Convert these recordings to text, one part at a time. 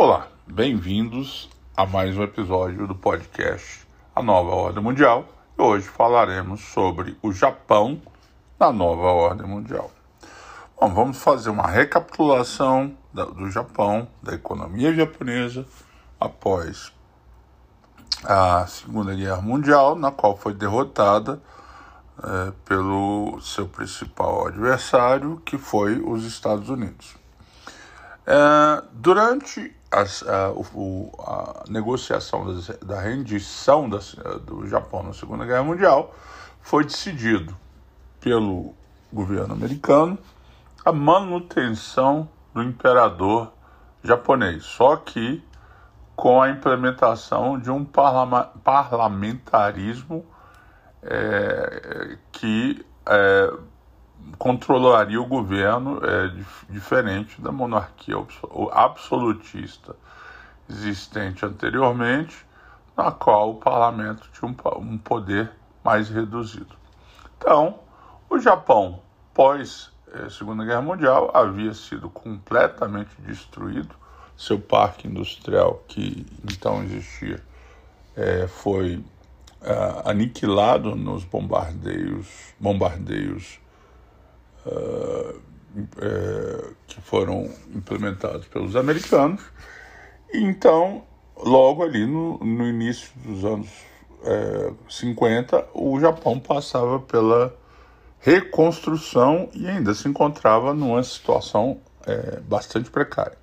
Olá, bem-vindos a mais um episódio do podcast A Nova Ordem Mundial. Hoje falaremos sobre o Japão na nova ordem mundial. Bom, vamos fazer uma recapitulação do Japão, da economia japonesa após a Segunda Guerra Mundial, na qual foi derrotada é, pelo seu principal adversário, que foi os Estados Unidos. É, durante as, a, o, a, negociação das, da rendição das, do Japão na Segunda Guerra Mundial, foi decidido pelo governo americano a manutenção do imperador japonês, só que com a implementação de um parla parlamentarismo é, que é, controlaria o governo é, diferente da monarquia absolutista existente anteriormente, na qual o parlamento tinha um, poder mais reduzido. Então, o Japão, pós é, Segunda Guerra Mundial, havia sido completamente destruído. Seu parque industrial, que então existia, é, foi é, aniquilado nos bombardeios, bombardeios é, que foram implementados pelos americanos. Então, logo ali no, no início dos anos é, 50, o Japão passava pela reconstrução e ainda se encontrava numa situação é, bastante precária.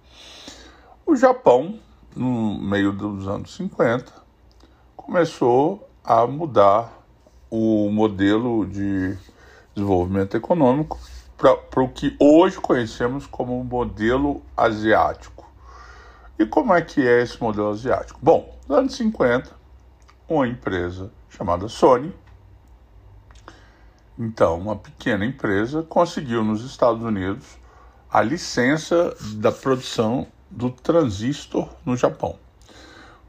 O Japão, no meio dos anos 50, começou a mudar o modelo de desenvolvimento econômico para o que hoje conhecemos como modelo asiático. E como é que é esse modelo asiático? Bom, nos anos 50, uma empresa chamada Sony, então uma pequena empresa, conseguiu nos Estados Unidos a licença da produção do transistor no Japão.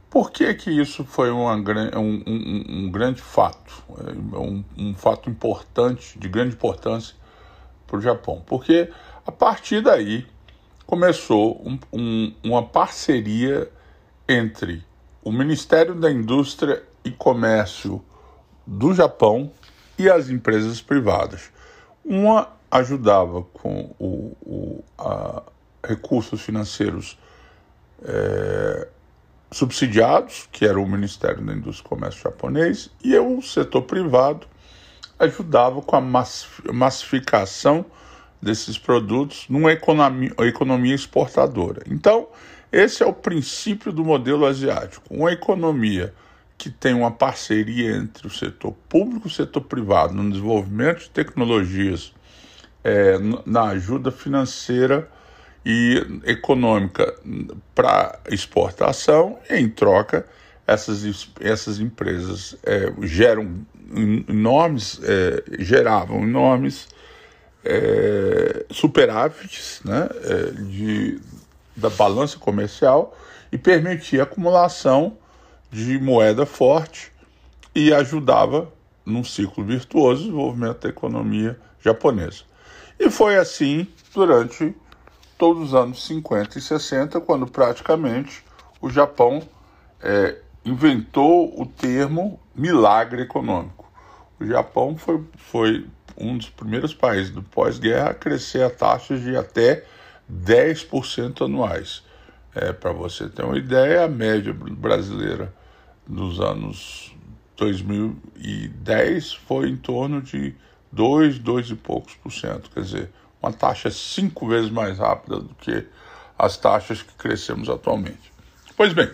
Por que, que isso foi uma, um, um, um grande fato, é, um, um fato importante, de grande importância para o Japão? Porque a partir daí começou um, uma parceria entre o Ministério da Indústria e Comércio do Japão e as empresas privadas. Uma ajudava com o, o a, recursos financeiros é, subsidiados, que era o Ministério da Indústria e Comércio japonês, e o setor privado ajudava com a massificação desses produtos numa economia, exportadora. Então, esse é o princípio do modelo asiático. Uma economia que tem uma parceria entre o setor público e o setor privado no desenvolvimento de tecnologias, é, na ajuda financeira e econômica para exportação, em troca, essas, essas empresas é, geram enormes, é, geravam enormes é, superávites né, é, de, da balança comercial e permitia a acumulação de moeda forte e ajudava, num ciclo virtuoso, o desenvolvimento da economia japonesa. E foi assim durante todos os anos 50 e 60, quando praticamente o Japão é, inventou o termo milagre econômico. O Japão foi, foi um dos primeiros países do pós-guerra a crescer a taxas de até 10% anuais. É, Para você ter uma ideia, a média brasileira dos anos 2010 foi em torno de 2, 2 e poucos por cento. Quer dizer, uma taxa cinco vezes mais rápida do que as taxas que crescemos atualmente. Pois bem,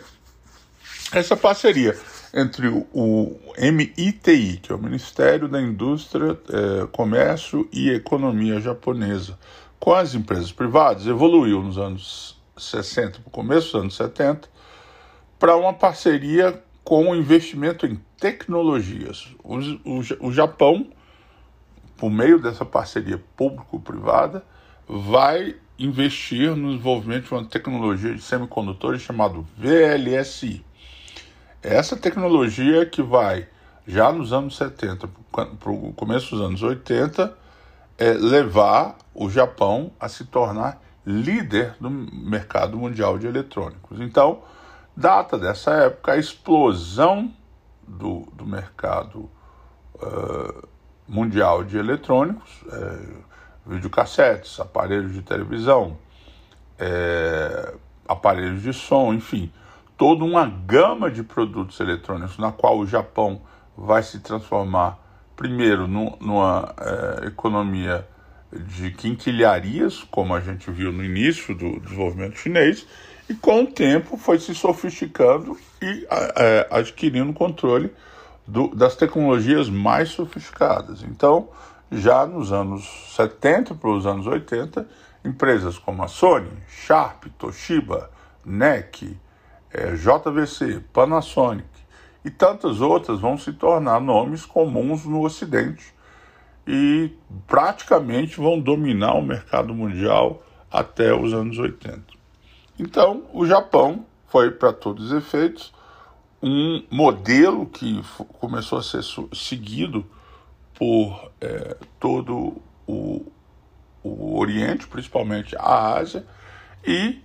essa parceria entre o, MITI, que é o Ministério da Indústria, eh, Comércio e Economia japonesa, com as empresas privadas, evoluiu nos anos 60, no começo dos anos 70, para uma parceria com o investimento em tecnologias. O, o, o Japão, por meio dessa parceria público-privada, vai investir no desenvolvimento de uma tecnologia de semicondutores chamado VLSI. Essa tecnologia que vai, já nos anos 70, para o começo dos anos 80, é levar o Japão a se tornar líder do mercado mundial de eletrônicos. Então, data dessa época a explosão do, do mercado uh, mundial de eletrônicos, é, videocassetes, aparelhos de televisão, é, aparelhos de som, enfim, toda uma gama de produtos eletrônicos na qual o Japão vai se transformar primeiro no, numa é, economia de quinquilharias, como a gente viu no início do desenvolvimento chinês, e com o tempo foi se sofisticando e é, adquirindo controle do, das tecnologias mais sofisticadas. Então, já nos anos 70 para os anos 80, empresas como a Sony, Sharp, Toshiba, NEC, é, JVC, Panasonic e tantas outras vão se tornar nomes comuns no Ocidente e praticamente vão dominar o mercado mundial até os anos 80. Então, o Japão foi, para todos os efeitos, um modelo que começou a ser seguido por é, todo o, o Oriente, principalmente a Ásia, e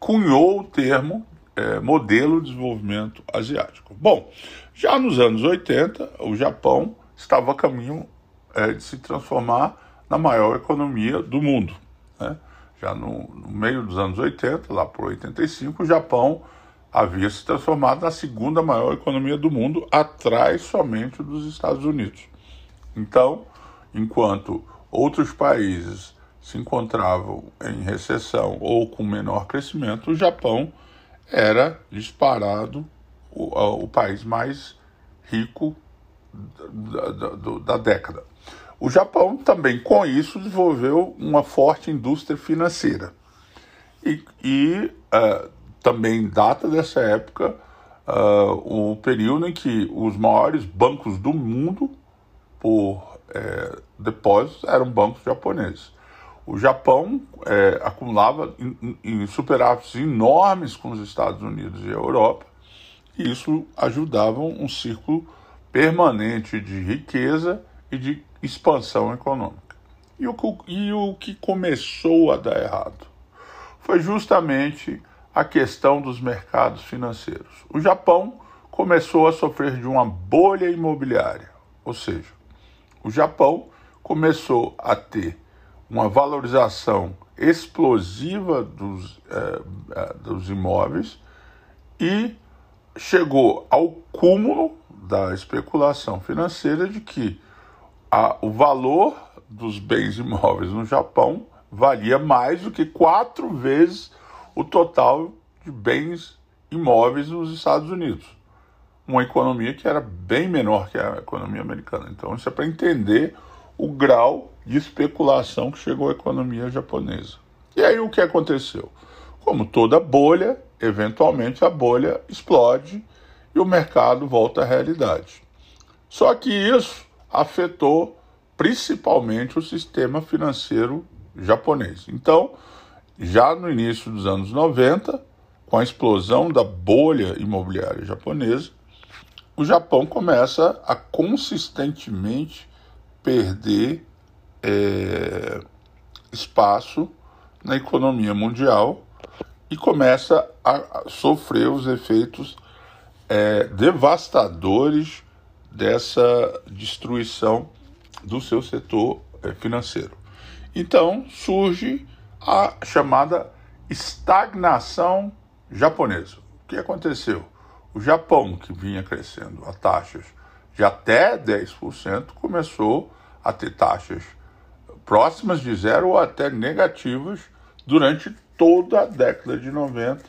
cunhou o termo é, modelo de desenvolvimento asiático. Bom, já nos anos 80, o Japão estava a caminho é, de se transformar na maior economia do mundo. Né? Já no, no meio dos anos 80, lá por 85, o Japão havia se transformado na segunda maior economia do mundo, atrás somente dos Estados Unidos. Então, enquanto outros países se encontravam em recessão ou com menor crescimento, o Japão era disparado o, o país mais rico da, da, da, década. O Japão também, com isso, desenvolveu uma forte indústria financeira. E, e uh, também data dessa época uh, o período em que os maiores bancos do mundo por é, depósitos eram bancos japoneses. O Japão é, acumulava em, em superávites enormes com os Estados Unidos e a Europa, e isso ajudava um círculo permanente de riqueza e de expansão econômica. E o, e o que começou a dar errado foi justamente a questão dos mercados financeiros. O Japão começou a sofrer de uma bolha imobiliária, ou seja, o Japão começou a ter uma valorização explosiva dos, eh, eh, dos imóveis e chegou ao cúmulo da especulação financeira de que a, o valor dos bens imóveis no Japão valia mais do que quatro vezes o total de bens imóveis nos Estados Unidos. Uma economia que era bem menor que a economia americana. Então, isso é para entender o grau de especulação que chegou à economia japonesa. E aí o que aconteceu? Como toda bolha, eventualmente a bolha explode e o mercado volta à realidade. Só que isso afetou principalmente o sistema financeiro japonês. Então, já no início dos anos 90, com a explosão da bolha imobiliária japonesa, o Japão começa a consistentemente perder é, espaço na economia mundial e começa a sofrer os efeitos é, devastadores dessa destruição do seu setor é, financeiro. Então surge a chamada estagnação japonesa. O que aconteceu? O Japão, que vinha crescendo a taxas de até 10%, começou a ter taxas próximas de zero ou até negativas durante toda a década de 90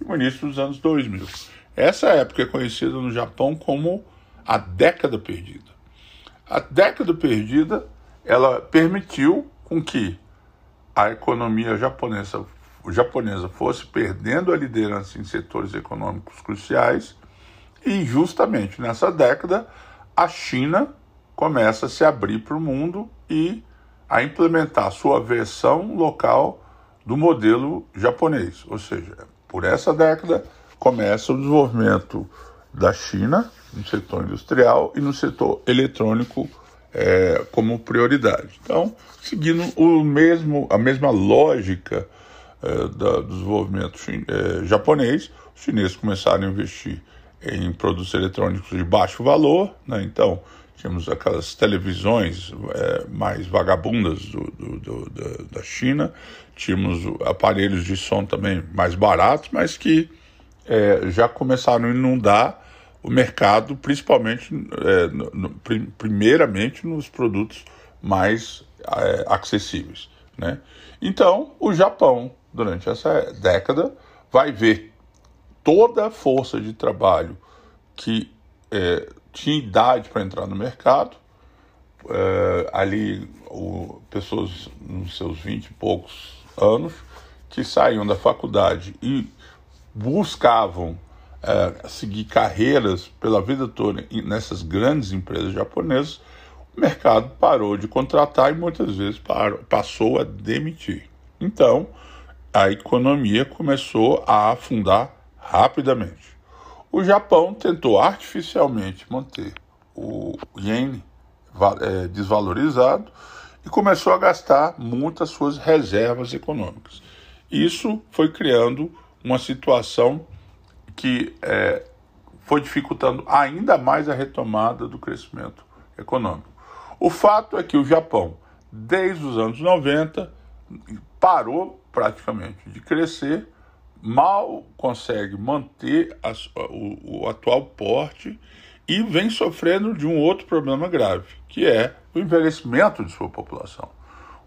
e o início dos anos 2000. Essa época é conhecida no Japão como a década perdida. A década perdida, ela permitiu com que a economia japonesa, japonesa fosse perdendo a liderança em setores econômicos cruciais e justamente nessa década a China começa a se abrir para o mundo e a implementar sua versão local do modelo japonês. Ou seja, por essa década começa o desenvolvimento da China no setor industrial e no setor eletrônico é, como prioridade. Então, seguindo o mesmo, a mesma lógica é, da, do desenvolvimento é, japonês, os chineses começaram a investir em produtos eletrônicos de baixo valor, né? então tínhamos aquelas televisões é, mais vagabundas do, do, do, da China, tínhamos aparelhos de som também mais baratos, mas que é, já começaram a inundar o mercado, principalmente, é, no, primeiramente nos produtos mais é, acessíveis. Né? Então, o Japão, durante essa década, vai ver toda a força de trabalho que é, tinha idade para entrar no mercado, é, ali o, pessoas nos seus vinte e poucos anos, que saíam da faculdade e buscavam é, seguir carreiras pela vida toda nessas grandes empresas japonesas, o mercado parou de contratar e muitas vezes parou, passou a demitir. Então, a economia começou a afundar rapidamente. O Japão tentou artificialmente manter o iene é, desvalorizado e começou a gastar muitas suas reservas econômicas. Isso foi criando uma situação que é, foi dificultando ainda mais a retomada do crescimento econômico. O fato é que o Japão, desde os anos 90, parou praticamente de crescer mal consegue manter o, o atual porte e vem sofrendo de um outro problema grave, que é o envelhecimento de sua população.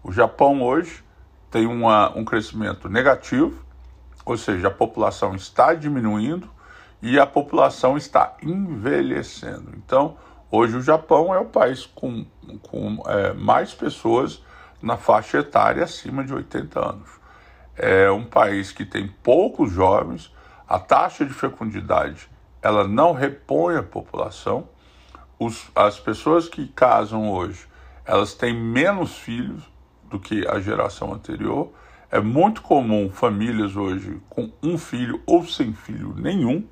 O Japão hoje tem uma, um crescimento negativo, ou seja, a população está diminuindo e a população está envelhecendo. Então, hoje o Japão é o país com, com é, mais pessoas na faixa etária acima de 80 anos é um país que tem poucos jovens, a taxa de fecundidade ela não repõe a população, Os, as pessoas que casam hoje elas têm menos filhos do que a geração anterior. É muito comum famílias hoje com um filho ou sem filho nenhum,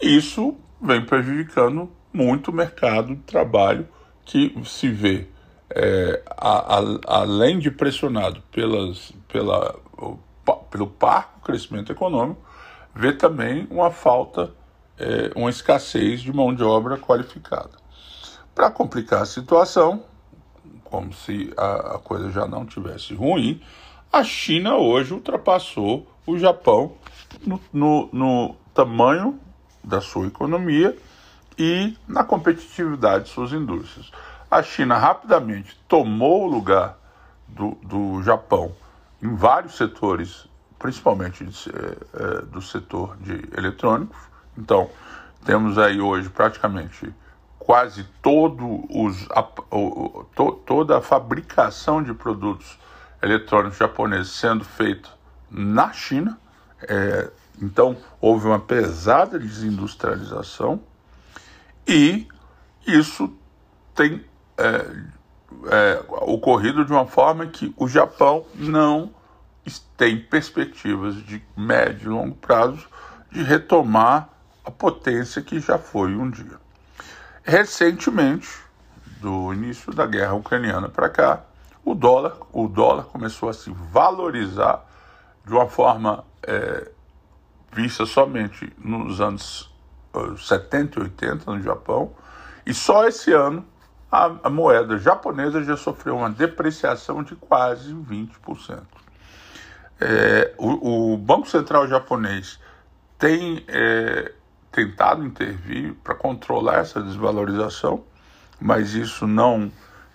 e isso vem prejudicando muito o mercado de trabalho que se vê, é, a, a, além de pressionado pelas, pela, pelo parco crescimento econômico, vê também uma falta, é, uma escassez de mão de obra qualificada. Para complicar a situação, como se a, a coisa já não tivesse ruim, a China hoje ultrapassou o Japão no, no, no tamanho da sua economia e na competitividade de suas indústrias. A China rapidamente tomou o lugar do, do Japão em vários setores, principalmente de, é, do setor de eletrônicos. Então, temos aí hoje praticamente quase todo os, a, o, to, toda a fabricação de produtos eletrônicos japoneses sendo feita na China. É, então, houve uma pesada desindustrialização e isso tem é, é, ocorrido de uma forma que o Japão não tem perspectivas de médio e longo prazo de retomar a potência que já foi um dia. Recentemente, do início da guerra ucraniana para cá, o dólar, o dólar começou a se valorizar de uma forma é, vista somente nos anos 70 e 80 no Japão, e só esse ano a, a moeda japonesa já sofreu uma depreciação de quase 20%. É, o, o, Banco Central japonês tem é, tentado intervir para controlar essa desvalorização, mas isso não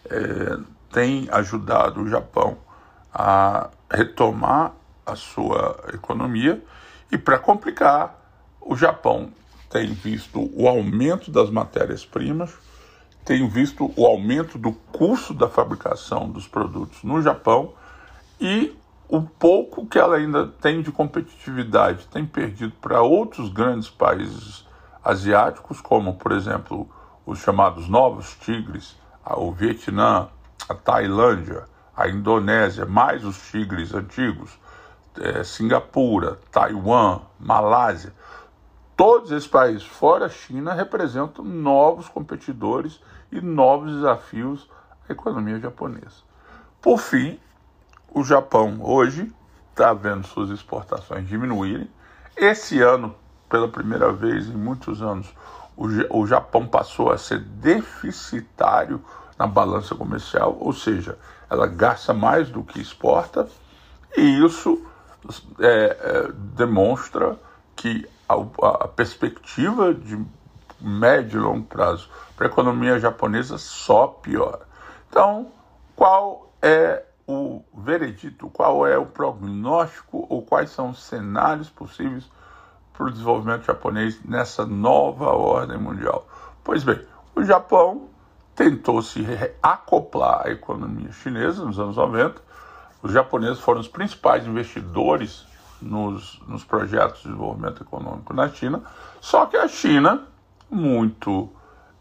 é, tem ajudado o Japão a retomar a sua economia. E para complicar, o Japão tem visto o aumento das matérias-primas, tem visto o aumento do custo da fabricação dos produtos no Japão e o pouco que ela ainda tem de competitividade tem perdido para outros grandes países asiáticos, como, por exemplo, os chamados novos tigres, o Vietnã, a Tailândia, a Indonésia, mais os tigres antigos, é, Singapura, Taiwan, Malásia. Todos esses países, fora a China, representam novos competidores e novos desafios a economia japonesa. Por fim, o Japão hoje está vendo suas exportações diminuírem. Esse ano, pela primeira vez em muitos anos, o Japão passou a ser deficitário na balança comercial, ou seja, ela gasta mais do que exporta, e isso é, é, demonstra que a, a, perspectiva de médio e longo prazo para a economia japonesa só piora. Então, qual é o veredito, qual é o prognóstico ou quais são os cenários possíveis para o desenvolvimento japonês nessa nova ordem mundial? Pois bem, o Japão tentou se acoplar à economia chinesa nos anos 90. Os japoneses foram os principais investidores nos, nos projetos de desenvolvimento econômico na China, só que a China, muito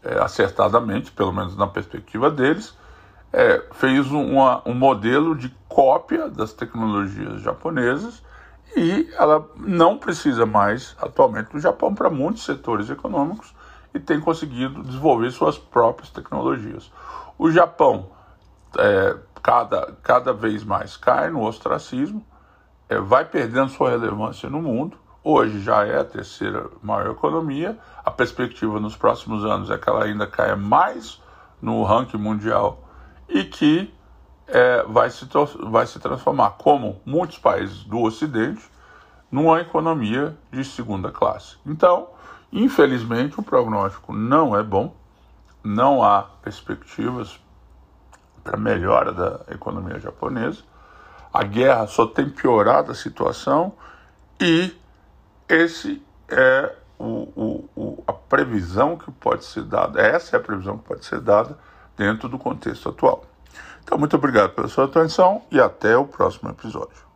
é, acertadamente, pelo menos na perspectiva deles, é, fez uma, um modelo de cópia das tecnologias japonesas e ela não precisa mais atualmente do Japão para muitos setores econômicos e tem conseguido desenvolver suas próprias tecnologias. O Japão é, cada, cada vez mais cai no ostracismo, é, vai perdendo sua relevância no mundo. Hoje já é a terceira maior economia. A perspectiva nos próximos anos é que ela ainda caia mais no ranking mundial e que é, vai, se, vai se transformar, como muitos países do Ocidente, numa economia de segunda classe. Então, infelizmente, o prognóstico não é bom, não há perspectivas para melhora da economia japonesa. A guerra só tem piorado a situação e esse é o, o, o, a previsão que pode ser dada, essa é a previsão que pode ser dada dentro do contexto atual. Então, muito obrigado pela sua atenção e até o próximo episódio.